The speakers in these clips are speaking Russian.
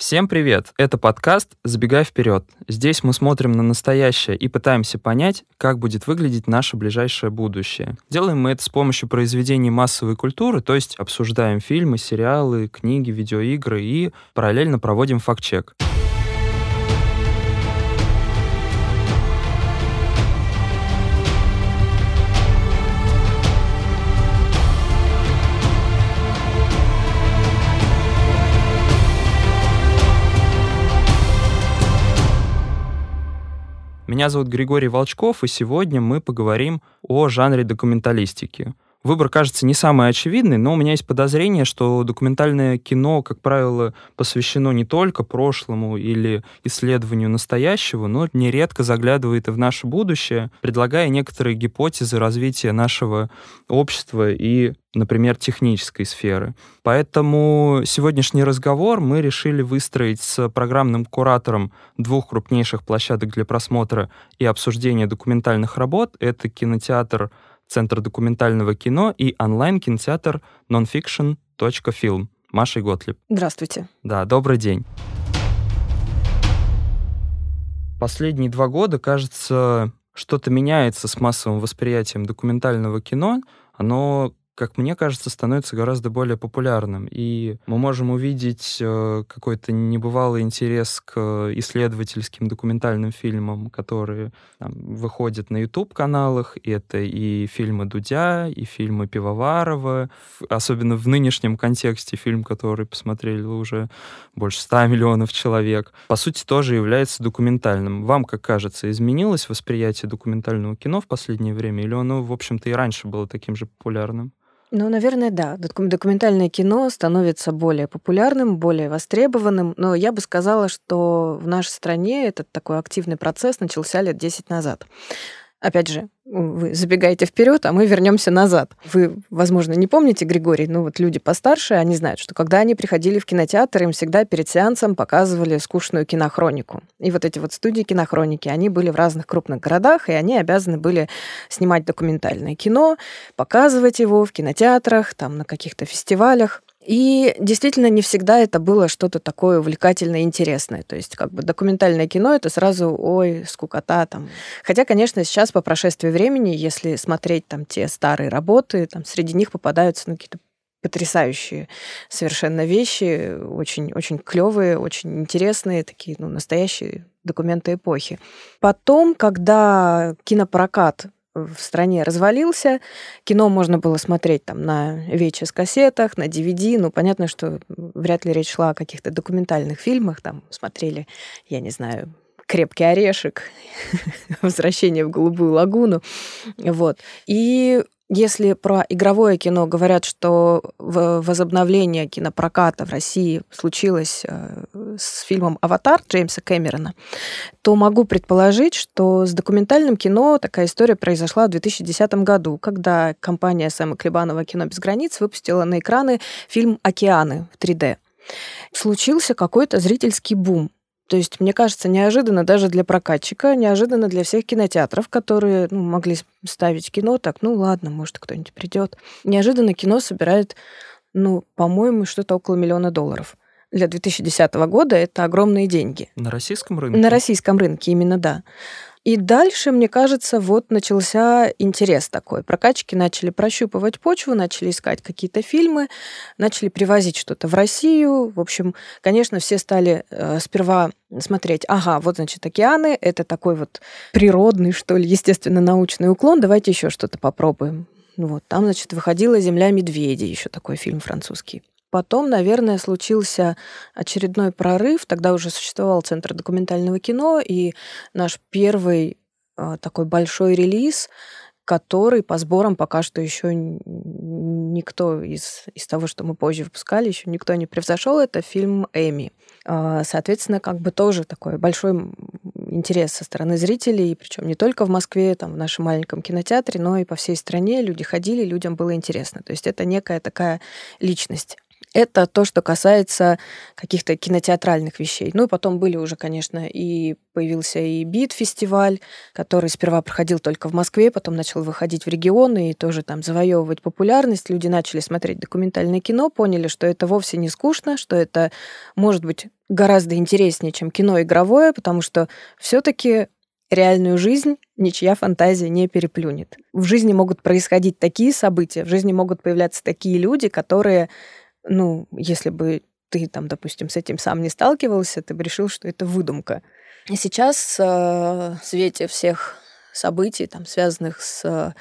Всем привет! Это подкаст «Забегай вперед». Здесь мы смотрим на настоящее и пытаемся понять, как будет выглядеть наше ближайшее будущее. Делаем мы это с помощью произведений массовой культуры, то есть обсуждаем фильмы, сериалы, книги, видеоигры и параллельно проводим факт-чек. Меня зовут Григорий Волчков, и сегодня мы поговорим о жанре документалистики. Выбор кажется не самый очевидный, но у меня есть подозрение, что документальное кино, как правило, посвящено не только прошлому или исследованию настоящего, но нередко заглядывает и в наше будущее, предлагая некоторые гипотезы развития нашего общества и например, технической сферы. Поэтому сегодняшний разговор мы решили выстроить с программным куратором двух крупнейших площадок для просмотра и обсуждения документальных работ. Это кинотеатр Центр документального кино и онлайн-кинотеатр nonfiction.film. Маша Готлиб. Здравствуйте. Да, добрый день. Последние два года, кажется, что-то меняется с массовым восприятием документального кино. Оно как мне кажется, становится гораздо более популярным. И мы можем увидеть э, какой-то небывалый интерес к исследовательским документальным фильмам, которые там, выходят на YouTube-каналах. Это и фильмы Дудя, и фильмы Пивоварова. Особенно в нынешнем контексте фильм, который посмотрели уже больше 100 миллионов человек. По сути, тоже является документальным. Вам, как кажется, изменилось восприятие документального кино в последнее время? Или оно, в общем-то, и раньше было таким же популярным? Ну, наверное, да. Документальное кино становится более популярным, более востребованным, но я бы сказала, что в нашей стране этот такой активный процесс начался лет 10 назад. Опять же, вы забегаете вперед, а мы вернемся назад. Вы, возможно, не помните, Григорий, но вот люди постарше, они знают, что когда они приходили в кинотеатр, им всегда перед сеансом показывали скучную кинохронику. И вот эти вот студии кинохроники, они были в разных крупных городах, и они обязаны были снимать документальное кино, показывать его в кинотеатрах, там на каких-то фестивалях. И действительно, не всегда это было что-то такое увлекательное интересное. То есть, как бы документальное кино это сразу, ой, скукота там. Хотя, конечно, сейчас по прошествии времени, если смотреть там те старые работы, там среди них попадаются ну, какие-то потрясающие совершенно вещи, очень, очень клевые, очень интересные, такие, ну, настоящие документы эпохи. Потом, когда кинопрокат в стране развалился. Кино можно было смотреть там на VHS-кассетах, на DVD. Ну, понятно, что вряд ли речь шла о каких-то документальных фильмах. Там смотрели, я не знаю, крепкий орешек, возвращение в голубую лагуну. Вот. И если про игровое кино говорят, что возобновление кинопроката в России случилось э, с фильмом «Аватар» Джеймса Кэмерона, то могу предположить, что с документальным кино такая история произошла в 2010 году, когда компания Сэма Клебанова «Кино без границ» выпустила на экраны фильм «Океаны» в 3D. Случился какой-то зрительский бум. То есть, мне кажется, неожиданно даже для прокатчика, неожиданно для всех кинотеатров, которые ну, могли ставить кино так, ну ладно, может, кто-нибудь придет. Неожиданно кино собирает, ну, по-моему, что-то около миллиона долларов. Для 2010 года это огромные деньги. На российском рынке? На российском рынке, именно да. И дальше, мне кажется, вот начался интерес такой. Прокачки начали прощупывать почву, начали искать какие-то фильмы, начали привозить что-то в Россию. В общем, конечно, все стали э, сперва смотреть, ага, вот, значит, океаны, это такой вот природный, что ли, естественно-научный уклон, давайте еще что-то попробуем. Вот, там, значит, выходила «Земля медведей», еще такой фильм французский. Потом, наверное, случился очередной прорыв. Тогда уже существовал Центр документального кино, и наш первый э, такой большой релиз, который по сборам пока что еще никто из, из того, что мы позже выпускали, еще никто не превзошел. Это фильм Эми. А, соответственно, как бы тоже такой большой интерес со стороны зрителей, причем не только в Москве, там, в нашем маленьком кинотеатре, но и по всей стране люди ходили, людям было интересно. То есть это некая такая личность. Это то, что касается каких-то кинотеатральных вещей. Ну и потом были уже, конечно, и появился и БИТ-фестиваль, который сперва проходил только в Москве, потом начал выходить в регионы и тоже там завоевывать популярность. Люди начали смотреть документальное кино, поняли, что это вовсе не скучно, что это может быть гораздо интереснее, чем кино игровое, потому что все-таки реальную жизнь ничья фантазия не переплюнет. В жизни могут происходить такие события, в жизни могут появляться такие люди, которые ну, если бы ты там, допустим, с этим сам не сталкивался, ты бы решил, что это выдумка. И сейчас э, в свете всех событий, там, связанных с,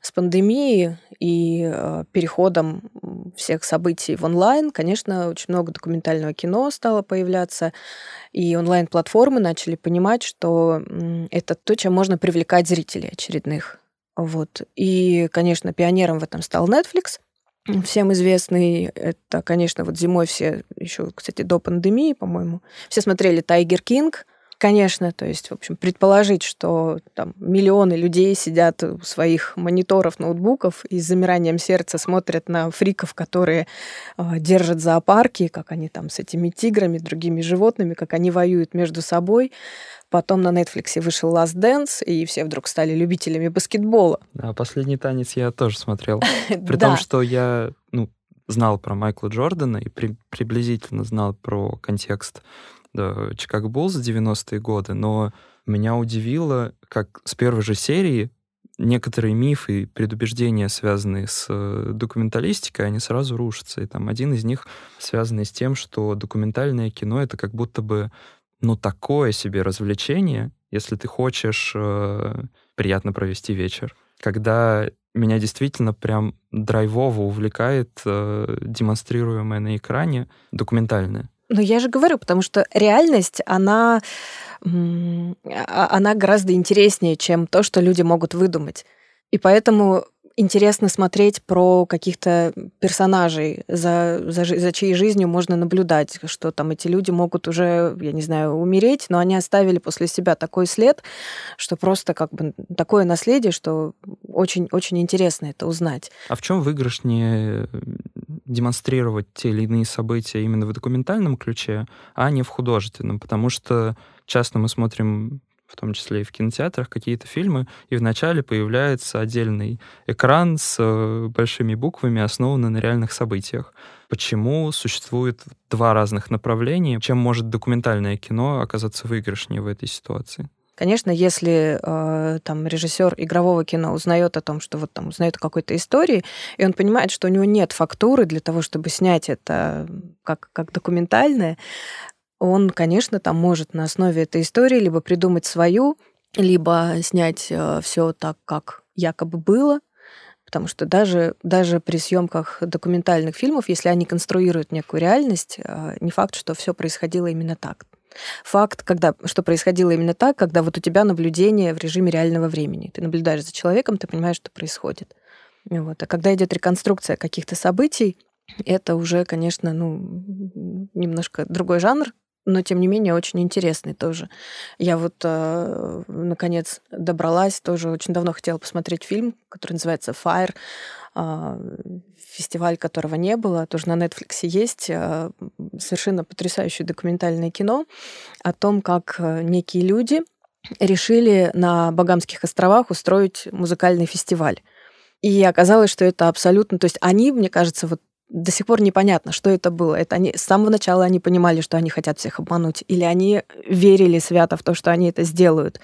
с пандемией и э, переходом всех событий в онлайн, конечно, очень много документального кино стало появляться, и онлайн-платформы начали понимать, что это то, чем можно привлекать зрителей очередных. Вот. И, конечно, пионером в этом стал Netflix, всем известный. Это, конечно, вот зимой все, еще, кстати, до пандемии, по-моему, все смотрели «Тайгер Кинг», Конечно, то есть, в общем, предположить, что там миллионы людей сидят у своих мониторов, ноутбуков и с замиранием сердца смотрят на фриков, которые э, держат зоопарки, как они там с этими тиграми, другими животными, как они воюют между собой. Потом на Netflix вышел Last Dance, и все вдруг стали любителями баскетбола. Да, последний танец я тоже смотрел. При том, что я ну, знал про Майкла Джордана и при, приблизительно знал про контекст да, Чикаго Буллс 90-е годы, но меня удивило, как с первой же серии некоторые мифы и предубеждения, связанные с э, документалистикой, они сразу рушатся. И там один из них связанный с тем, что документальное кино — это как будто бы ну, такое себе развлечение, если ты хочешь э, приятно провести вечер. Когда меня действительно прям драйвово увлекает э, демонстрируемое на экране документальное. Ну, я же говорю, потому что реальность, она, а, она гораздо интереснее, чем то, что люди могут выдумать. И поэтому интересно смотреть про каких-то персонажей, за, за, за чьей жизнью можно наблюдать, что там эти люди могут уже, я не знаю, умереть, но они оставили после себя такой след, что просто как бы такое наследие, что очень-очень интересно это узнать. А в чем выигрышнее демонстрировать те или иные события именно в документальном ключе, а не в художественном? Потому что часто мы смотрим в том числе и в кинотеатрах, какие-то фильмы, и вначале появляется отдельный экран с э, большими буквами, основанный на реальных событиях. Почему существует два разных направления? Чем может документальное кино оказаться выигрышнее в этой ситуации? Конечно, если э, там режиссер игрового кино узнает о том, что вот там узнает о какой-то истории, и он понимает, что у него нет фактуры для того, чтобы снять это как, как документальное, он, конечно, там может на основе этой истории либо придумать свою, либо снять э, все так, как якобы было, потому что даже, даже при съемках документальных фильмов, если они конструируют некую реальность, э, не факт, что все происходило именно так. Факт, когда, что происходило именно так, когда вот у тебя наблюдение в режиме реального времени. Ты наблюдаешь за человеком, ты понимаешь, что происходит. Вот. А когда идет реконструкция каких-то событий, это уже, конечно, ну, немножко другой жанр, но тем не менее очень интересный тоже. Я вот, э, наконец, добралась, тоже очень давно хотела посмотреть фильм, который называется «Fire», э, фестиваль которого не было, тоже на Netflix есть, э, совершенно потрясающее документальное кино о том, как э, некие люди решили на Багамских островах устроить музыкальный фестиваль. И оказалось, что это абсолютно... То есть они, мне кажется, вот до сих пор непонятно, что это было. Это они с самого начала они понимали, что они хотят всех обмануть, или они верили свято в то, что они это сделают.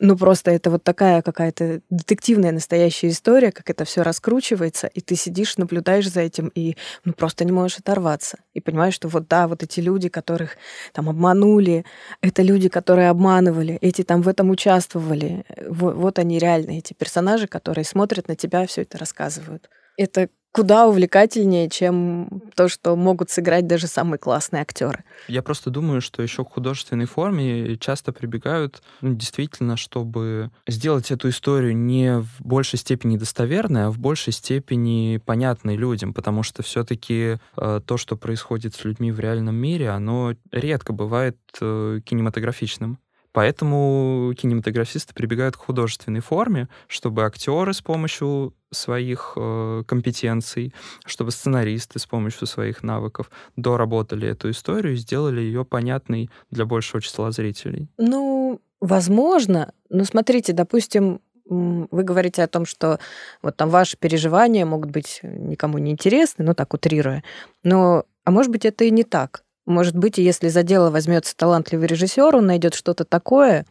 Ну просто это вот такая какая-то детективная настоящая история, как это все раскручивается, и ты сидишь, наблюдаешь за этим и ну просто не можешь оторваться и понимаешь, что вот да, вот эти люди, которых там обманули, это люди, которые обманывали, эти там в этом участвовали, вот, вот они реально эти персонажи, которые смотрят на тебя, все это рассказывают. Это куда увлекательнее, чем то, что могут сыграть даже самые классные актеры. Я просто думаю, что еще к художественной форме часто прибегают ну, действительно, чтобы сделать эту историю не в большей степени достоверной, а в большей степени понятной людям, потому что все-таки э, то, что происходит с людьми в реальном мире, оно редко бывает э, кинематографичным Поэтому кинематографисты прибегают к художественной форме, чтобы актеры с помощью своих э, компетенций, чтобы сценаристы с помощью своих навыков доработали эту историю и сделали ее понятной для большего числа зрителей. Ну, возможно. Но смотрите, допустим, вы говорите о том, что вот там ваши переживания могут быть никому не интересны, ну так утрируя. Но, а может быть, это и не так. Может быть, если за дело возьмется талантливый режиссер, он найдет что-то такое,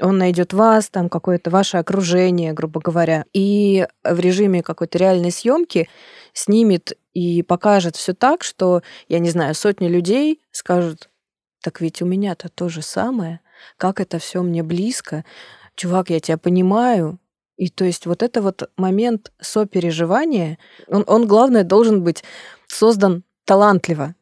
он найдет вас, там какое-то ваше окружение, грубо говоря, и в режиме какой-то реальной съемки снимет и покажет все так, что, я не знаю, сотни людей скажут, так ведь у меня-то то же самое, как это все мне близко, чувак, я тебя понимаю. И то есть вот это вот момент сопереживания, он, он главное, должен быть создан талантливо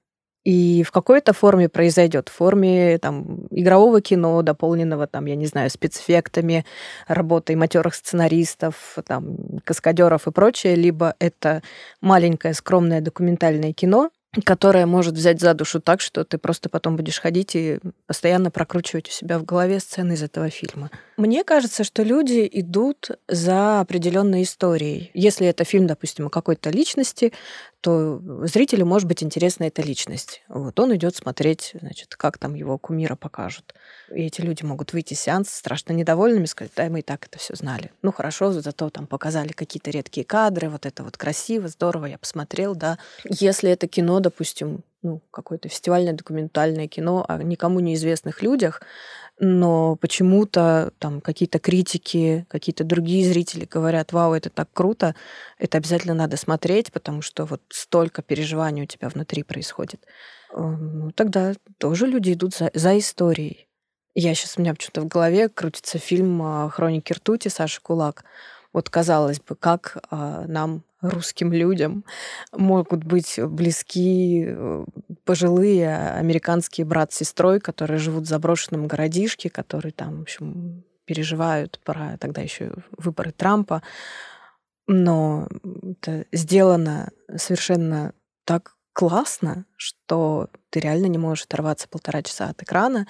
и в какой-то форме произойдет, в форме там, игрового кино, дополненного, там, я не знаю, спецэффектами, работой матерых сценаристов, там, каскадеров и прочее, либо это маленькое скромное документальное кино, которая может взять за душу так, что ты просто потом будешь ходить и постоянно прокручивать у себя в голове сцены из этого фильма. Мне кажется, что люди идут за определенной историей. Если это фильм, допустим, о какой-то личности, то зрителю может быть интересна эта личность. Вот он идет смотреть, значит, как там его кумира покажут. И эти люди могут выйти из сеанса страшно недовольными, сказать, да, мы и так это все знали. Ну хорошо, зато там показали какие-то редкие кадры, вот это вот красиво, здорово, я посмотрел, да. Если это кино, допустим, ну, какое-то фестивальное документальное кино о никому неизвестных людях, но почему-то там какие-то критики, какие-то другие зрители говорят, вау, это так круто, это обязательно надо смотреть, потому что вот столько переживаний у тебя внутри происходит. Э, ну, тогда тоже люди идут за, за историей. Я сейчас, у меня почему-то в голове крутится фильм а, «Хроники ртути» Саши Кулак. Вот, казалось бы, как а, нам русским людям могут быть близки э, пожилые американские брат с сестрой, которые живут в заброшенном городишке, которые там, в общем, переживают про тогда еще выборы Трампа. Но это сделано совершенно так классно, что ты реально не можешь оторваться полтора часа от экрана.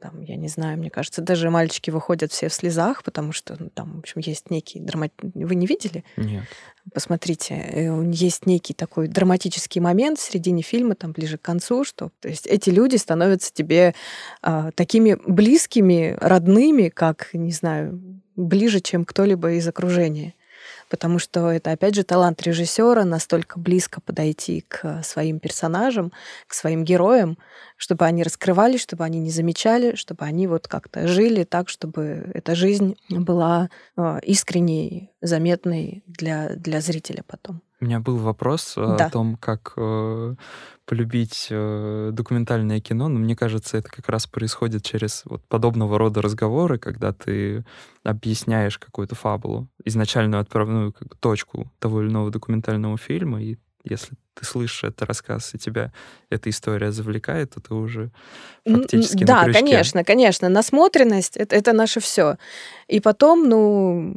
Там, я не знаю, мне кажется, даже мальчики выходят все в слезах, потому что ну, там, в общем, есть некий драмат... Вы не видели? Нет. Посмотрите, э, есть некий такой драматический момент в середине фильма, там ближе к концу, что то есть эти люди становятся тебе а, такими близкими, родными, как, не знаю, ближе, чем кто-либо из окружения потому что это, опять же, талант режиссера настолько близко подойти к своим персонажам, к своим героям, чтобы они раскрывались, чтобы они не замечали, чтобы они вот как-то жили так, чтобы эта жизнь была а, искренней, заметной для, для зрителя потом. У меня был вопрос э, да. о том, как э, полюбить э, документальное кино, но мне кажется, это как раз происходит через вот подобного рода разговоры, когда ты объясняешь какую-то фабулу, изначальную отправную как бы, точку того или иного документального фильма, и если ты слышишь этот рассказ, и тебя эта история завлекает, то ты уже фактически Да, на конечно, конечно. Насмотренность это, — это наше все. И потом, ну,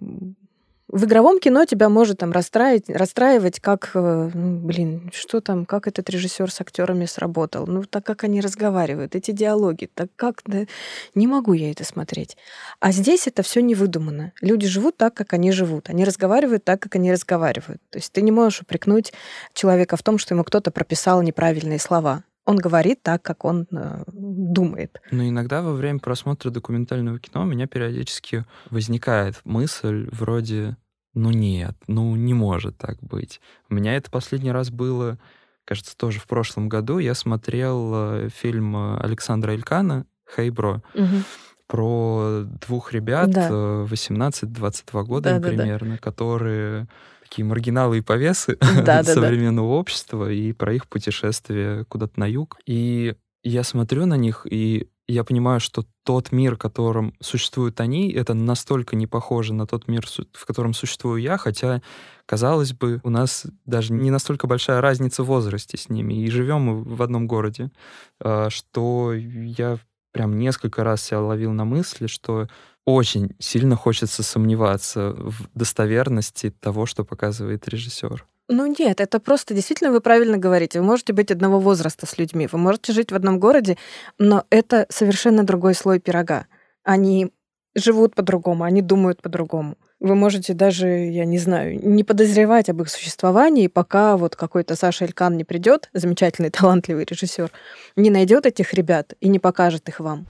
в игровом кино тебя может там расстраивать, расстраивать, как, э, ну, блин, что там, как этот режиссер с актерами сработал, ну, так как они разговаривают, эти диалоги, так как, да, не могу я это смотреть. А здесь это все не выдумано. Люди живут так, как они живут, они разговаривают так, как они разговаривают. То есть ты не можешь упрекнуть человека в том, что ему кто-то прописал неправильные слова он говорит так, как он э, думает. Но иногда во время просмотра документального кино у меня периодически возникает мысль вроде «ну нет, ну не может так быть». У меня это последний раз было, кажется, тоже в прошлом году. Я смотрел э, фильм Александра Илькана «Хейбро». Угу про двух ребят да. 18-22 э, года да, примерно, да, да. которые такие маргиналы и повесы да, современного да. общества и про их путешествие куда-то на юг. И я смотрю на них, и я понимаю, что тот мир, в котором существуют они, это настолько не похоже на тот мир, в котором существую я, хотя, казалось бы, у нас даже не настолько большая разница в возрасте с ними, и живем мы в одном городе, а, что я прям несколько раз себя ловил на мысли, что очень сильно хочется сомневаться в достоверности того, что показывает режиссер. Ну нет, это просто действительно вы правильно говорите. Вы можете быть одного возраста с людьми, вы можете жить в одном городе, но это совершенно другой слой пирога. они живут по-другому, они думают по-другому. Вы можете даже, я не знаю, не подозревать об их существовании, пока вот какой-то Саша Элькан не придет, замечательный, талантливый режиссер, не найдет этих ребят и не покажет их вам.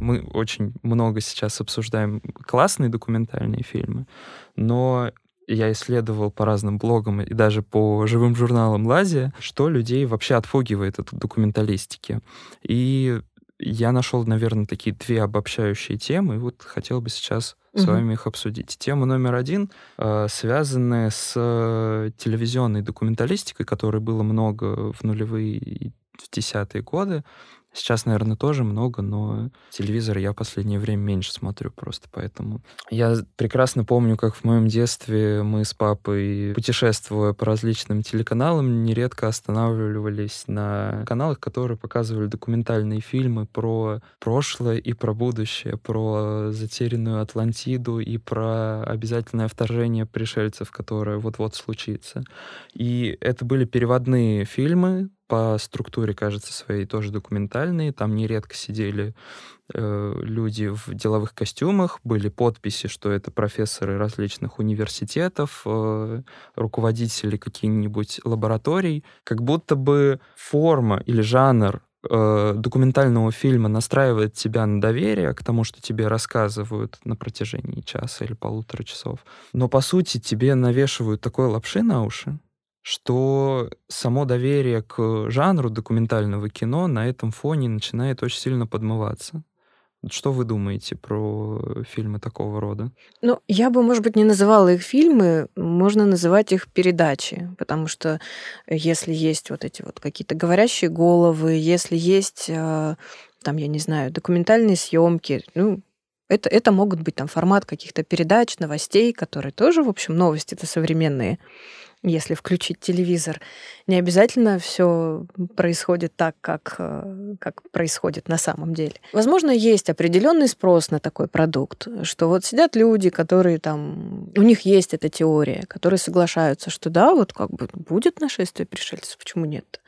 Мы очень много сейчас обсуждаем классные документальные фильмы, но я исследовал по разным блогам и даже по живым журналам Лазия, что людей вообще отфогивает от документалистики. И я нашел, наверное, такие две обобщающие темы, и вот хотел бы сейчас с вами их обсудить. Тема номер один, э, связанная с э, телевизионной документалистикой, которой было много в нулевые и в десятые годы. Сейчас, наверное, тоже много, но телевизор я в последнее время меньше смотрю просто, поэтому... Я прекрасно помню, как в моем детстве мы с папой, путешествуя по различным телеканалам, нередко останавливались на каналах, которые показывали документальные фильмы про прошлое и про будущее, про затерянную Атлантиду и про обязательное вторжение пришельцев, которое вот-вот случится. И это были переводные фильмы, по структуре, кажется, своей тоже документальные. Там нередко сидели э, люди в деловых костюмах, были подписи, что это профессоры различных университетов, э, руководители каких-нибудь лабораторий. Как будто бы форма или жанр э, документального фильма настраивает тебя на доверие к тому, что тебе рассказывают на протяжении часа или полутора часов. Но, по сути, тебе навешивают такой лапши на уши, что само доверие к жанру документального кино на этом фоне начинает очень сильно подмываться. Что вы думаете про фильмы такого рода? Ну, я бы, может быть, не называла их фильмы, можно называть их передачи, потому что если есть вот эти вот какие-то говорящие головы, если есть, э, там, я не знаю, документальные съемки, ну, это, это могут быть там формат каких-то передач, новостей, которые тоже, в общем, новости-то современные если включить телевизор. Не обязательно все происходит так, как, э, как происходит на самом деле. Возможно, есть определенный спрос на такой продукт, что вот сидят люди, которые там, у них есть эта теория, которые соглашаются, что да, вот как бы будет нашествие пришельцев, почему нет?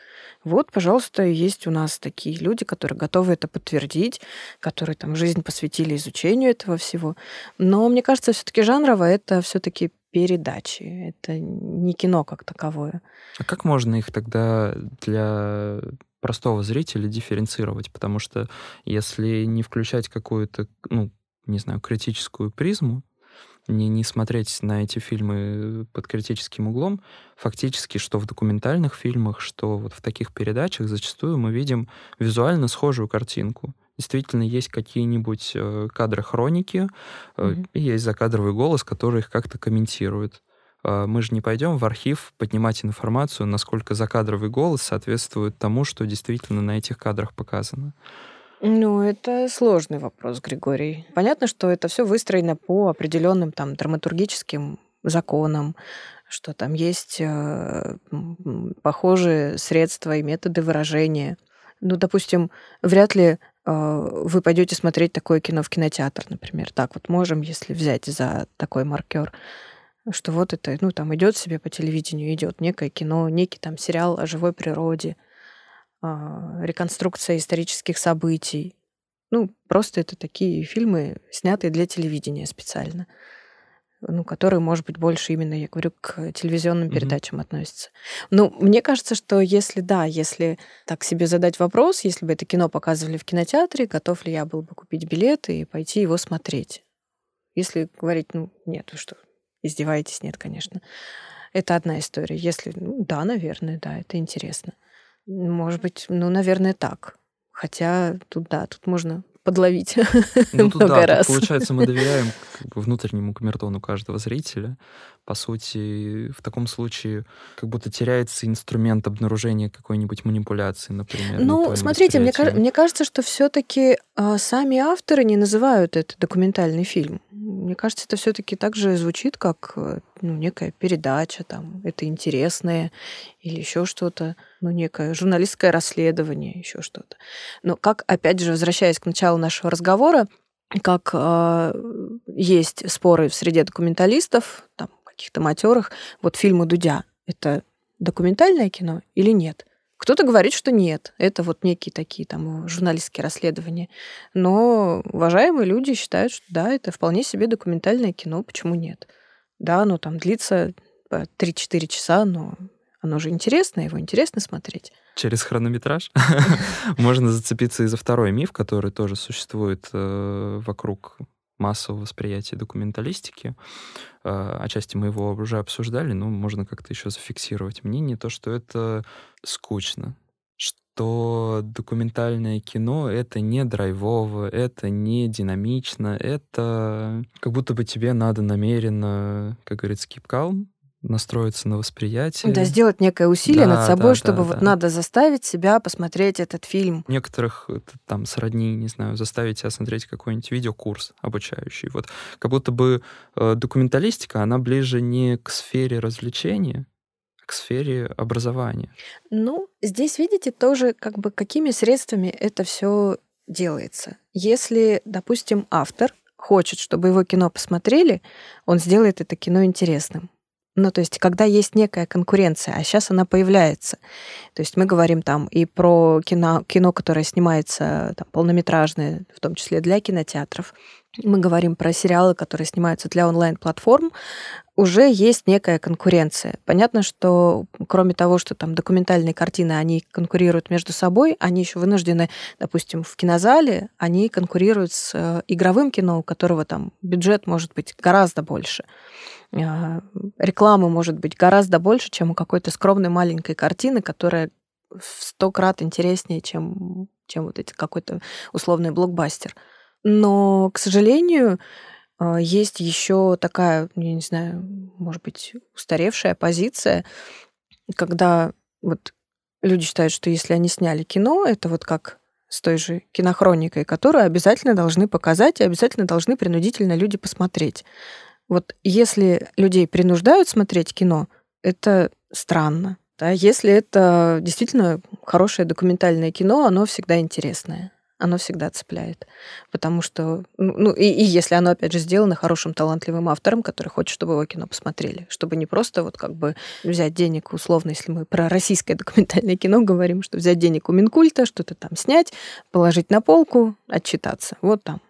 Вот, пожалуйста, есть у нас такие люди, которые готовы это подтвердить, которые там жизнь посвятили изучению этого всего. Но мне кажется, все-таки жанрово это все-таки передачи. Это не кино как таковое. А как можно их тогда для простого зрителя дифференцировать? Потому что если не включать какую-то, ну, не знаю, критическую призму, не, не смотреть на эти фильмы под критическим углом, фактически, что в документальных фильмах, что вот в таких передачах зачастую мы видим визуально схожую картинку действительно есть какие-нибудь э, кадры хроники, mm-hmm. есть закадровый голос, который их как-то комментирует. А, мы же не пойдем в архив поднимать информацию, насколько закадровый голос соответствует тому, что действительно на этих кадрах показано. Ну, это сложный вопрос, Григорий. Понятно, что это все выстроено по определенным там драматургическим законам, что там есть э, похожие средства и методы выражения. Ну, допустим, вряд ли вы пойдете смотреть такое кино в кинотеатр, например. Так вот можем, если взять за такой маркер, что вот это, ну, там идет себе по телевидению, идет некое кино, некий там сериал о живой природе, а, реконструкция исторических событий. Ну, просто это такие фильмы, снятые для телевидения специально ну, которые, может быть, больше именно, я говорю, к телевизионным mm-hmm. передачам относятся. Ну, мне кажется, что если да, если так себе задать вопрос, если бы это кино показывали в кинотеатре, готов ли я был бы купить билеты и пойти его смотреть? Если говорить, ну, нет, вы что, издеваетесь? Нет, конечно. Это одна история. Если, ну, да, наверное, да, это интересно. Может быть, ну, наверное, так. Хотя тут, да, тут можно подловить ну, тут, много да, раз. Тут, получается, мы доверяем как бы, внутреннему камертону каждого зрителя. По сути, в таком случае как будто теряется инструмент обнаружения какой-нибудь манипуляции, например. Ну, смотрите, мне, мне кажется, что все-таки а, сами авторы не называют это документальный фильм. Мне кажется, это все-таки также звучит как э, ну, некая передача, там, это интересное или еще что-то, ну, некое журналистское расследование, еще что-то. Но как, опять же, возвращаясь к началу нашего разговора, как э, есть споры в среде документалистов, там, каких-то матерых, вот фильмы Дудя, это документальное кино или нет? Кто-то говорит, что нет. Это вот некие такие там журналистские расследования. Но уважаемые люди считают, что да, это вполне себе документальное кино. Почему нет? Да, оно там длится 3-4 часа, но оно же интересно, его интересно смотреть. Через хронометраж можно зацепиться и за второй миф, который тоже существует э, вокруг массового восприятия документалистики. Э, отчасти мы его уже обсуждали, но можно как-то еще зафиксировать мнение, то, что это скучно, что документальное кино — это не драйвово, это не динамично, это как будто бы тебе надо намеренно, как говорится, keep calm, настроиться на восприятие. Да, сделать некое усилие да, над собой, да, чтобы да, вот да. надо заставить себя посмотреть этот фильм. Некоторых там сродни, не знаю, заставить себя смотреть какой-нибудь видеокурс обучающий. Вот как будто бы э, документалистика, она ближе не к сфере развлечения, а к сфере образования. Ну, здесь видите тоже, как бы какими средствами это все делается. Если, допустим, автор хочет, чтобы его кино посмотрели, он сделает это кино интересным. Ну, то есть, когда есть некая конкуренция, а сейчас она появляется. То есть мы говорим там и про кино, кино которое снимается там, полнометражное, в том числе для кинотеатров. Мы говорим про сериалы, которые снимаются для онлайн-платформ. Уже есть некая конкуренция. Понятно, что кроме того, что там документальные картины, они конкурируют между собой, они еще вынуждены, допустим, в кинозале, они конкурируют с э, игровым кино, у которого там бюджет может быть гораздо больше. А, рекламы может быть гораздо больше, чем у какой-то скромной маленькой картины, которая в сто крат интереснее, чем, чем вот эти какой-то условный блокбастер. Но, к сожалению, а, есть еще такая, я не знаю, может быть, устаревшая позиция, когда вот люди считают, что если они сняли кино, это вот как с той же кинохроникой, которую обязательно должны показать и обязательно должны принудительно люди посмотреть. Вот если людей принуждают смотреть кино, это странно. Да? Если это действительно хорошее документальное кино, оно всегда интересное. Оно всегда цепляет. Потому что, ну, ну и, и если оно, опять же, сделано хорошим, талантливым автором, который хочет, чтобы его кино посмотрели. Чтобы не просто вот как бы взять денег, условно, если мы про российское документальное кино говорим, что взять денег у Минкульта, что-то там снять, положить на полку, отчитаться. Вот там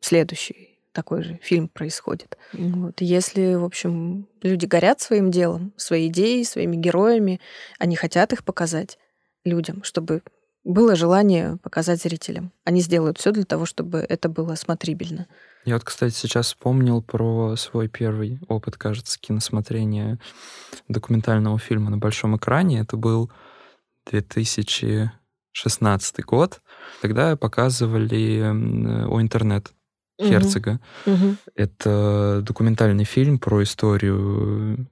следующий такой же фильм происходит. Вот. Если, в общем, люди горят своим делом, своей идеей, своими героями, они хотят их показать людям, чтобы было желание показать зрителям. Они сделают все для того, чтобы это было смотрибельно. Я вот, кстати, сейчас вспомнил про свой первый опыт, кажется, киносмотрения документального фильма на большом экране. Это был 2016 год. Тогда показывали о интернет Херцога. Угу. Это документальный фильм про историю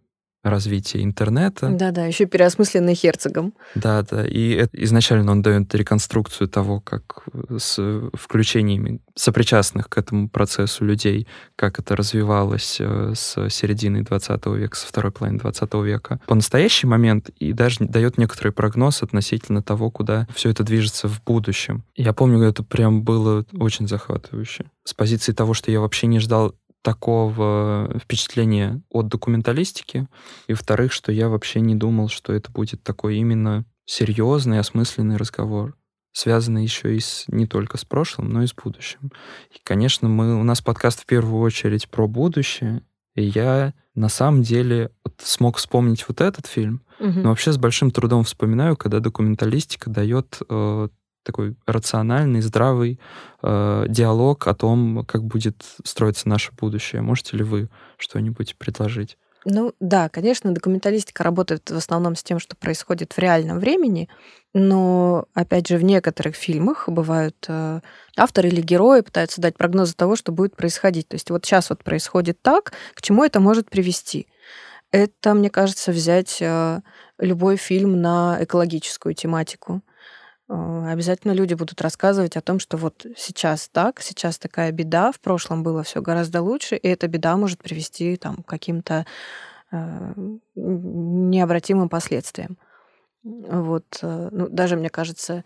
развития интернета. Да-да, еще переосмысленный Херцогом. Да-да, и это, изначально он дает реконструкцию того, как с включениями сопричастных к этому процессу людей, как это развивалось э, с середины 20 века, со второй половины 20 века по настоящий момент, и даже дает некоторый прогноз относительно того, куда все это движется в будущем. Я помню, это прям было очень захватывающе. С позиции того, что я вообще не ждал такого впечатления от документалистики. И, во-вторых, что я вообще не думал, что это будет такой именно серьезный, осмысленный разговор, связанный еще и с, не только с прошлым, но и с будущим. И, конечно, мы, у нас подкаст в первую очередь про будущее, и я на самом деле смог вспомнить вот этот фильм, угу. но вообще с большим трудом вспоминаю, когда документалистика дает э, такой рациональный, здравый э, диалог о том, как будет строиться наше будущее. Можете ли вы что-нибудь предложить? Ну да, конечно, документалистика работает в основном с тем, что происходит в реальном времени, но, опять же, в некоторых фильмах бывают э, авторы или герои пытаются дать прогнозы того, что будет происходить. То есть вот сейчас вот происходит так, к чему это может привести. Это, мне кажется, взять э, любой фильм на экологическую тематику. Э, обязательно люди будут рассказывать о том, что вот сейчас так, сейчас такая беда, в прошлом было все гораздо лучше, и эта беда может привести там, к каким-то э, необратимым последствиям. Вот, э, ну, даже, мне кажется,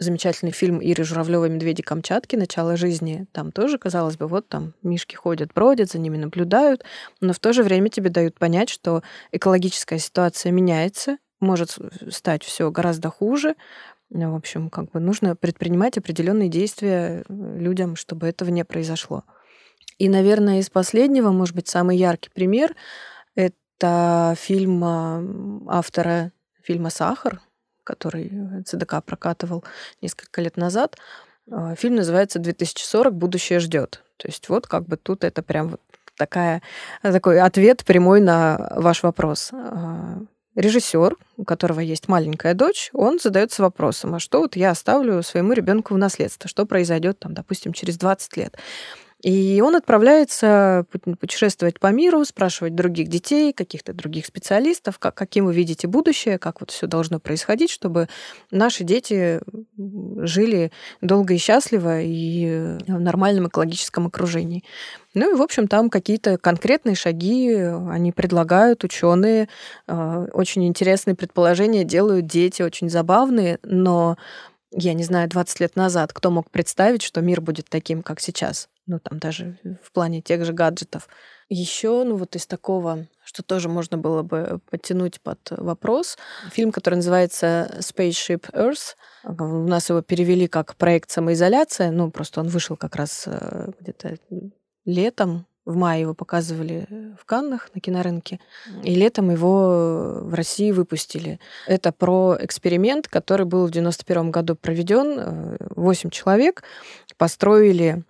замечательный фильм Иры Журавлевой «Медведи Камчатки. Начало жизни». Там тоже, казалось бы, вот там мишки ходят, бродят, за ними наблюдают, но в то же время тебе дают понять, что экологическая ситуация меняется, может стать все гораздо хуже. В общем, как бы нужно предпринимать определенные действия э, людям, чтобы этого не произошло. И, наверное, из последнего, может быть, самый яркий пример — это фильм а, автора фильма «Сахар», который ЦДК прокатывал несколько лет назад. А, фильм называется «2040. Будущее ждет». То есть вот как бы тут это прям вот такая, такой ответ прямой на ваш вопрос. Режиссер, у которого есть маленькая дочь, он задается вопросом, а что вот я оставлю своему ребенку в наследство, что произойдет там, допустим, через 20 лет. И он отправляется путешествовать по миру, спрашивать других детей, каких-то других специалистов, как, каким вы видите будущее, как вот все должно происходить, чтобы наши дети жили долго и счастливо и в нормальном экологическом окружении. Ну и, в общем, там какие-то конкретные шаги они предлагают, ученые. А, очень интересные предположения делают дети, очень забавные, но я не знаю, 20 лет назад кто мог представить, что мир будет таким, как сейчас? Ну, там даже в плане тех же гаджетов. Еще, ну, вот из такого, что тоже можно было бы подтянуть под вопрос, фильм, который называется Spaceship Earth. У нас его перевели как проект самоизоляция. Ну, просто он вышел как раз э, где-то летом в мае его показывали в Каннах на кинорынке, и летом его в России выпустили. Это про эксперимент, который был в 91 году проведен. Восемь человек построили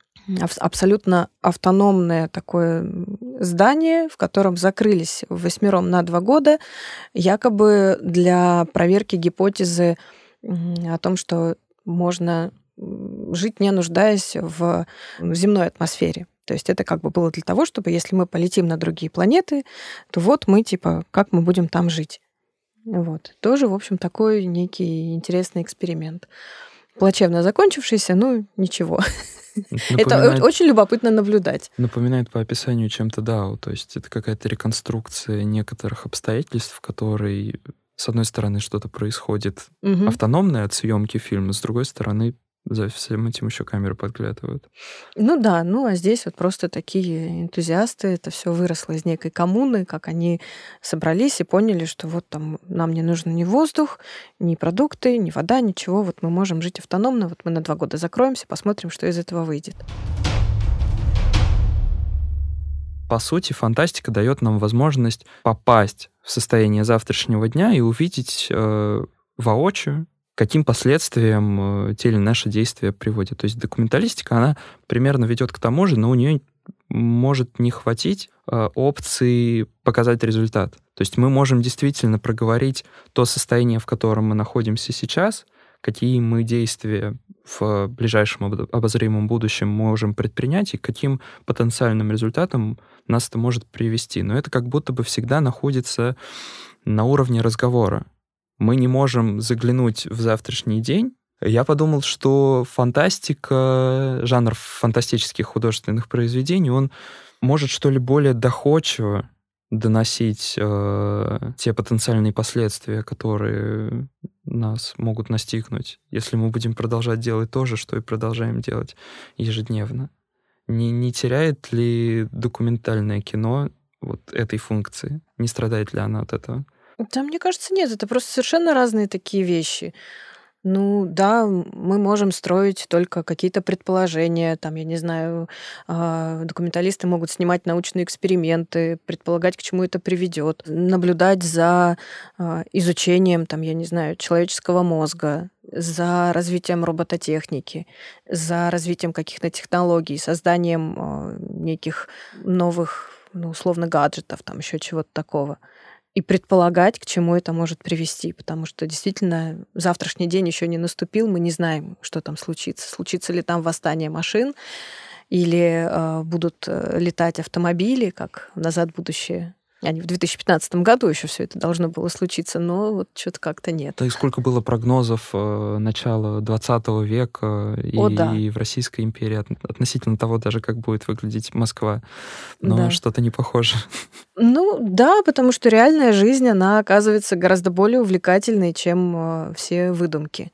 абсолютно автономное такое здание, в котором закрылись восьмером на два года, якобы для проверки гипотезы о том, что можно жить не нуждаясь в земной атмосфере. То есть это как бы было для того, чтобы если мы полетим на другие планеты, то вот мы типа, как мы будем там жить. Вот. Тоже, в общем, такой некий интересный эксперимент. Плачевно закончившийся, ну, ничего. Напоминает, это очень любопытно наблюдать. Напоминает по описанию чем-то DAO, то есть это какая-то реконструкция некоторых обстоятельств, в которой, с одной стороны, что-то происходит угу. автономное от съемки фильма, с другой стороны, за всем этим еще камеры подглядывают. Ну да, ну а здесь вот просто такие энтузиасты, это все выросло из некой коммуны, как они собрались и поняли, что вот там нам не нужен ни воздух, ни продукты, ни вода, ничего, вот мы можем жить автономно, вот мы на два года закроемся, посмотрим, что из этого выйдет. По сути, фантастика дает нам возможность попасть в состояние завтрашнего дня и увидеть э, воочию каким последствиям э, те или наши действия приводят. То есть документалистика, она примерно ведет к тому же, но у нее может не хватить э, опции показать результат. То есть мы можем действительно проговорить то состояние, в котором мы находимся сейчас, какие мы действия в ближайшем обозримом будущем можем предпринять и каким потенциальным результатом нас это может привести. Но это как будто бы всегда находится на уровне разговора мы не можем заглянуть в завтрашний день, я подумал, что фантастика, жанр фантастических художественных произведений, он может что ли более доходчиво доносить э, те потенциальные последствия, которые нас могут настигнуть, если мы будем продолжать делать то же, что и продолжаем делать ежедневно. Не, не теряет ли документальное кино вот этой функции? Не страдает ли она от этого? Да, мне кажется, нет, это просто совершенно разные такие вещи. Ну да, мы можем строить только какие-то предположения, там, я не знаю, а, документалисты могут снимать научные эксперименты, предполагать, к чему это приведет, наблюдать за а, изучением, там, я не знаю, человеческого мозга, за развитием робототехники, за развитием каких-то технологий, созданием а, неких новых, ну, условно, гаджетов, там, еще чего-то такого и предполагать, к чему это может привести, потому что действительно завтрашний день еще не наступил, мы не знаем, что там случится. Случится ли там восстание машин, или э, будут э, летать автомобили, как назад будущее они в 2015 году еще все это должно было случиться, но вот что-то как-то нет. Да и сколько было прогнозов э, начала 20 века и, О, да. и в Российской империи относительно того даже, как будет выглядеть Москва. Но да. что-то не похоже. Ну да, потому что реальная жизнь, она оказывается гораздо более увлекательной, чем э, все выдумки.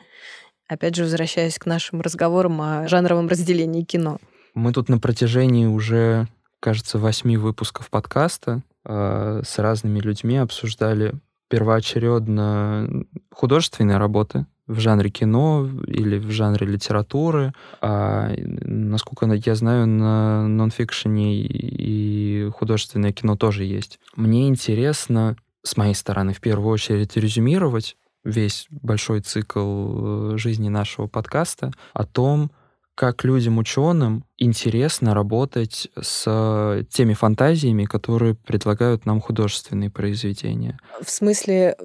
Опять же, возвращаясь к нашим разговорам о жанровом разделении кино. Мы тут на протяжении уже, кажется, восьми выпусков подкаста Э, с разными людьми обсуждали первоочередно художественные работы в жанре кино или в жанре литературы. А, насколько я знаю, на нонфикшене и художественное кино тоже есть. Мне интересно, с моей стороны, в первую очередь резюмировать весь большой цикл э, жизни нашего подкаста о том, как людям-ученым интересно работать с теми фантазиями, которые предлагают нам художественные произведения. В смысле,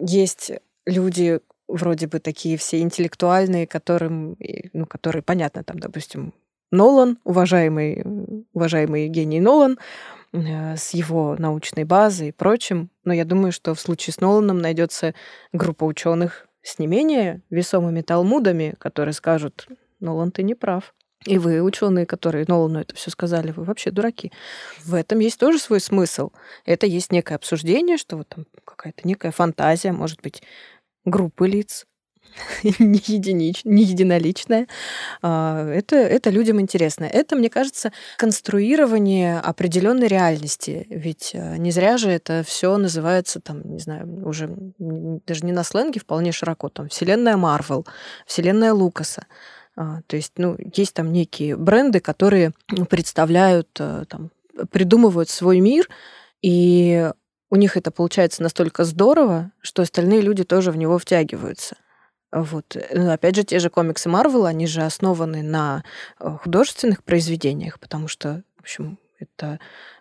есть люди вроде бы такие все интеллектуальные, которым, ну, которые, понятно, там, допустим, Нолан, уважаемый, уважаемый гений Нолан, э, с его научной базой и прочим. Но я думаю, что в случае с Ноланом найдется группа ученых с не менее весомыми талмудами, которые скажут, Нолан, ты не прав. И вы, ученые, которые Нолану это все сказали, вы вообще дураки. В этом есть тоже свой смысл. Это есть некое обсуждение, что вот там какая-то некая фантазия, может быть, группы лиц, не, единич, не единоличная. А, это, это людям интересно. Это, мне кажется, конструирование определенной реальности. Ведь э, не зря же это все называется, там, не знаю, уже даже не на сленге, вполне широко, там, вселенная Марвел, вселенная Лукаса. А, то есть, ну, есть там некие бренды, которые представляют, э, там, придумывают свой мир, и у них это получается настолько здорово, что остальные люди тоже в него втягиваются. Вот. Ну, опять же, те же комиксы Марвел, они же основаны на э, художественных произведениях, потому что, в общем, это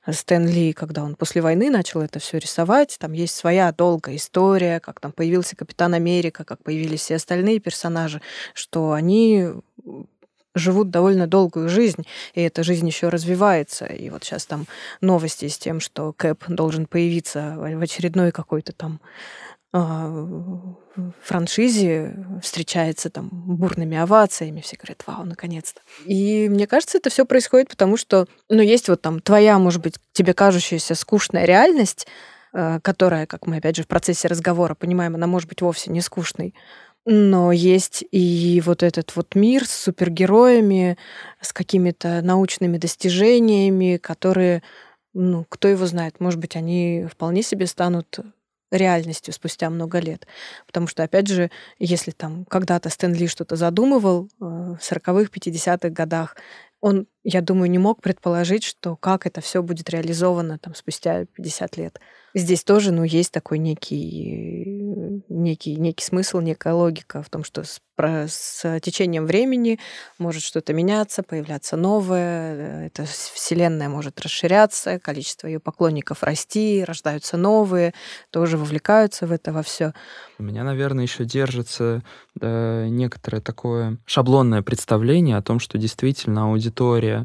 Стэн Ли, когда он после войны начал это все рисовать, там есть своя долгая история, как там появился Капитан Америка, как появились все остальные персонажи, что они живут довольно долгую жизнь, и эта жизнь еще развивается. И вот сейчас там новости с тем, что Кэп должен появиться в очередной какой-то там франшизе встречается там бурными овациями, все говорят, вау, наконец-то. И мне кажется, это все происходит потому, что, ну, есть вот там твоя, может быть, тебе кажущаяся скучная реальность, э, которая, как мы опять же в процессе разговора понимаем, она может быть вовсе не скучной, но есть и вот этот вот мир с супергероями, с какими-то научными достижениями, которые, ну, кто его знает, может быть, они вполне себе станут реальностью спустя много лет. Потому что, опять же, если там когда-то Стэн Ли что-то задумывал э, в 40-х, 50-х годах, он, я думаю, не мог предположить, что как это все будет реализовано там спустя 50 лет. Здесь тоже, ну, есть такой некий, некий, некий смысл, некая логика в том, что с, про, с течением времени может что-то меняться, появляться новое, эта вселенная может расширяться, количество ее поклонников расти, рождаются новые, тоже вовлекаются в это во все. У меня, наверное, еще держится да, некоторое такое шаблонное представление о том, что действительно аудитория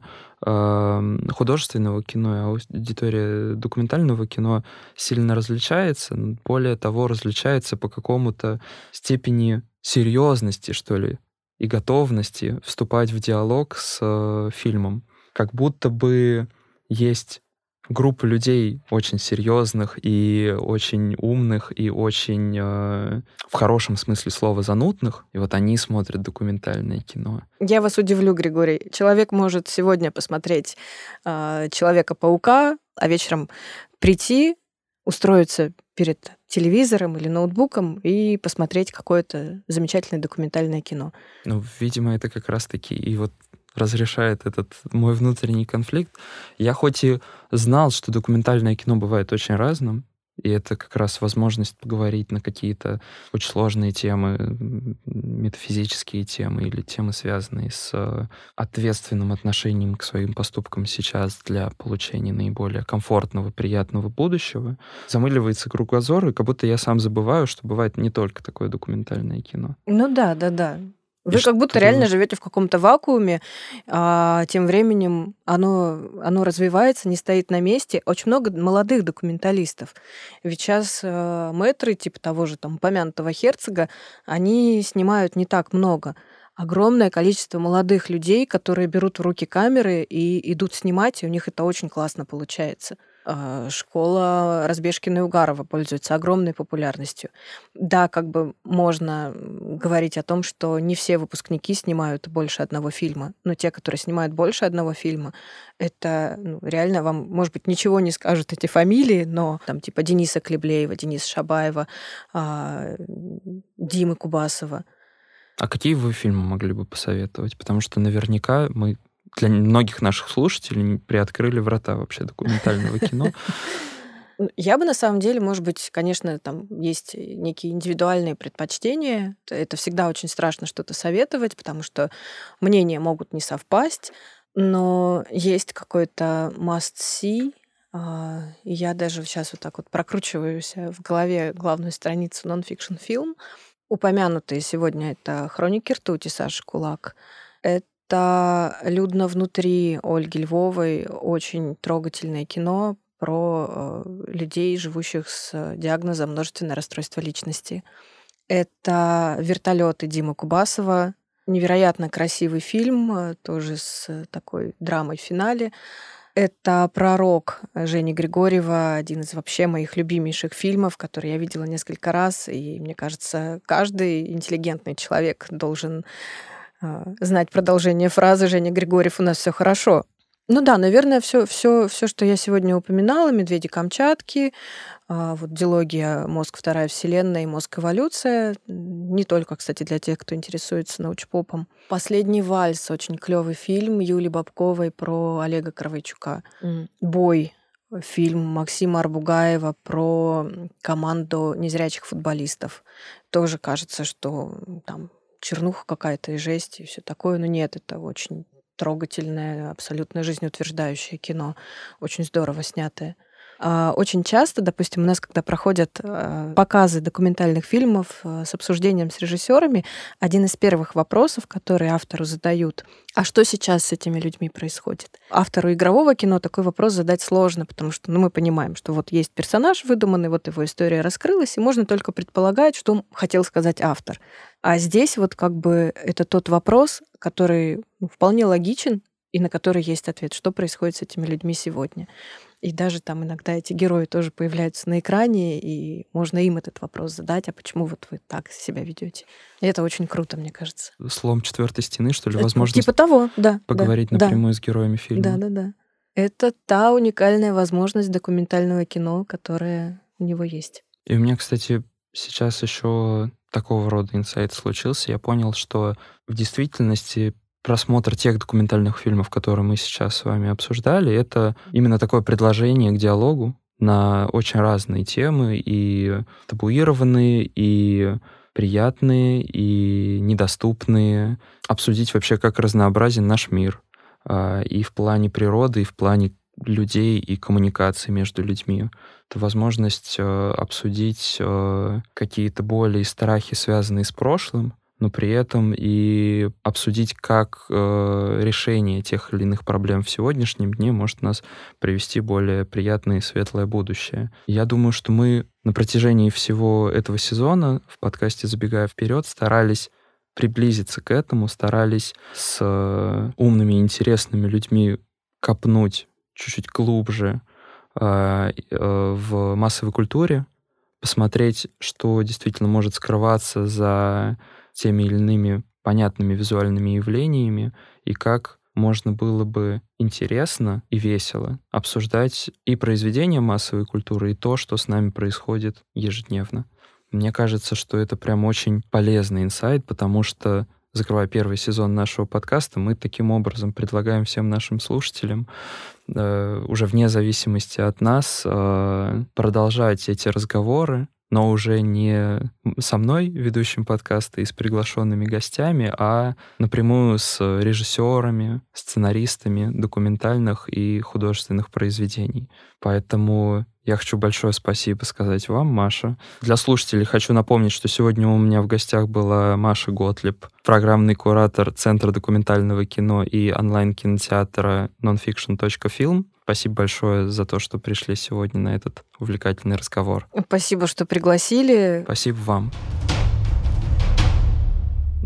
художественного кино и аудитория документального кино сильно различается. Более того, различается по какому-то степени серьезности, что ли, и готовности вступать в диалог с э, фильмом. Как будто бы есть группа людей очень серьезных и очень умных и очень э, в хорошем смысле слова занудных, и вот они смотрят документальное кино. Я вас удивлю, Григорий. Человек может сегодня посмотреть э, Человека-паука, а вечером прийти, устроиться перед телевизором или ноутбуком и посмотреть какое-то замечательное документальное кино. Ну, видимо, это как раз-таки и вот разрешает этот мой внутренний конфликт. Я хоть и знал, что документальное кино бывает очень разным, и это как раз возможность поговорить на какие-то очень сложные темы, метафизические темы или темы, связанные с э, ответственным отношением к своим поступкам сейчас для получения наиболее комфортного, приятного будущего. Замыливается кругозор, и как будто я сам забываю, что бывает не только такое документальное кино. Ну да, да, да. Вы и как будто реально живете в каком-то вакууме, а тем временем оно, оно развивается, не стоит на месте. Очень много молодых документалистов. Ведь сейчас э, мэтры, типа того же там помянутого Херцога, они снимают не так много. Огромное количество молодых людей, которые берут в руки камеры и идут снимать, и у них это очень классно получается. А, школа Разбежкина и Угарова пользуется огромной популярностью. Да, как бы можно говорить о том, что не все выпускники снимают больше одного фильма, но те, которые снимают больше одного фильма, это ну, реально вам, может быть, ничего не скажут эти фамилии, но там типа Дениса Клеблеева, Дениса Шабаева, а, Димы Кубасова. А какие вы фильмы могли бы посоветовать? Потому что наверняка мы для многих наших слушателей приоткрыли врата вообще документального кино. Ну, я бы на самом деле, может быть, конечно, там есть некие индивидуальные предпочтения. Это всегда очень страшно что-то советовать, потому что мнения могут не совпасть, но есть какой-то must-see, а, я даже сейчас вот так вот прокручиваюсь в голове главную страницу нон-фикшн фильм. Упомянутые сегодня это «Хроники ртути» Саши Кулак. Это это «Людно внутри» Ольги Львовой. Очень трогательное кино про э, людей, живущих с диагнозом множественное расстройство личности. Это «Вертолеты» Дима Кубасова. Невероятно красивый фильм, э, тоже с такой драмой в финале. Это «Пророк» Жени Григорьева, один из вообще моих любимейших фильмов, который я видела несколько раз, и мне кажется, каждый интеллигентный человек должен знать продолжение фразы Женя Григорьев «У нас все хорошо». Ну да, наверное, все, все, все, что я сегодня упоминала, «Медведи Камчатки», а, вот дилогия «Мозг. Вторая вселенная» и «Мозг. Эволюция». Не только, кстати, для тех, кто интересуется научпопом. «Последний вальс» — очень клевый фильм Юли Бабковой про Олега Кровайчука. «Бой» фильм Максима Арбугаева про команду незрячих футболистов. Тоже кажется, что там чернуха какая-то и жесть и все такое. Но нет, это очень трогательное, абсолютно жизнеутверждающее кино, очень здорово снятое. А, очень часто, допустим, у нас, когда проходят а, показы документальных фильмов а, с обсуждением с режиссерами, один из первых вопросов, которые автору задают, а что сейчас с этими людьми происходит? Автору игрового кино такой вопрос задать сложно, потому что ну, мы понимаем, что вот есть персонаж выдуманный, вот его история раскрылась, и можно только предполагать, что хотел сказать автор. А здесь вот как бы это тот вопрос, который ну, вполне логичен, и на который есть ответ, что происходит с этими людьми сегодня. И даже там иногда эти герои тоже появляются на экране, и можно им этот вопрос задать, а почему вот вы так себя ведете? И это очень круто, мне кажется. Слом четвертой стены, что ли, возможно? Типа того, да. Поговорить да, напрямую да. с героями фильма. Да, да, да. Это та уникальная возможность документального кино, которая у него есть. И у меня, кстати, сейчас еще такого рода инсайт случился. Я понял, что в действительности просмотр тех документальных фильмов, которые мы сейчас с вами обсуждали, это именно такое предложение к диалогу на очень разные темы, и табуированные, и приятные, и недоступные. Обсудить вообще, как разнообразен наш мир. А, и в плане природы, и в плане людей и коммуникации между людьми. Это возможность э, обсудить э, какие-то боли и страхи, связанные с прошлым, но при этом и обсудить, как э, решение тех или иных проблем в сегодняшнем дне может нас привести более приятное и светлое будущее. Я думаю, что мы на протяжении всего этого сезона в подкасте «Забегая вперед» старались приблизиться к этому, старались с э, умными интересными людьми копнуть чуть-чуть глубже э, э, в массовой культуре, посмотреть, что действительно может скрываться за теми или иными понятными визуальными явлениями, и как можно было бы интересно и весело обсуждать и произведения массовой культуры, и то, что с нами происходит ежедневно. Мне кажется, что это прям очень полезный инсайт, потому что, закрывая первый сезон нашего подкаста, мы таким образом предлагаем всем нашим слушателям, э, уже вне зависимости от нас, э, продолжать эти разговоры, но уже не со мной, ведущим подкаста, и с приглашенными гостями, а напрямую с режиссерами, сценаристами документальных и художественных произведений. Поэтому я хочу большое спасибо сказать вам, Маша. Для слушателей хочу напомнить, что сегодня у меня в гостях была Маша Готлиб, программный куратор Центра документального кино и онлайн-кинотеатра nonfiction.film. Спасибо большое за то, что пришли сегодня на этот увлекательный разговор. Спасибо, что пригласили. Спасибо вам.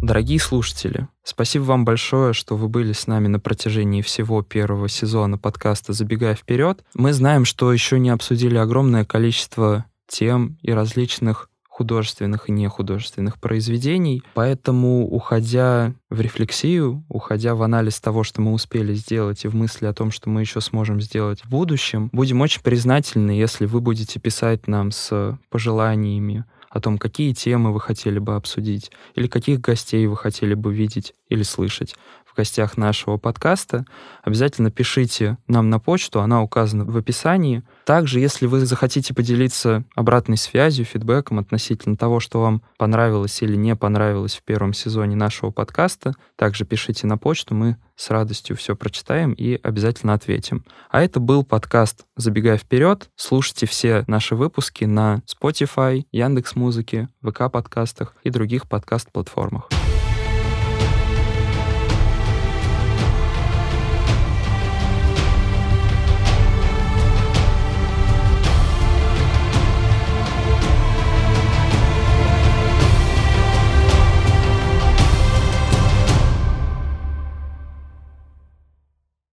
Дорогие слушатели, спасибо вам большое, что вы были с нами на протяжении всего первого сезона подкаста «Забегая вперед». Мы знаем, что еще не обсудили огромное количество тем и различных художественных и нехудожественных произведений. Поэтому, уходя в рефлексию, уходя в анализ того, что мы успели сделать, и в мысли о том, что мы еще сможем сделать в будущем, будем очень признательны, если вы будете писать нам с пожеланиями о том, какие темы вы хотели бы обсудить, или каких гостей вы хотели бы видеть или слышать гостях нашего подкаста. Обязательно пишите нам на почту, она указана в описании. Также, если вы захотите поделиться обратной связью, фидбэком относительно того, что вам понравилось или не понравилось в первом сезоне нашего подкаста, также пишите на почту, мы с радостью все прочитаем и обязательно ответим. А это был подкаст «Забегая вперед». Слушайте все наши выпуски на Spotify, Яндекс.Музыке, ВК-подкастах и других подкаст-платформах.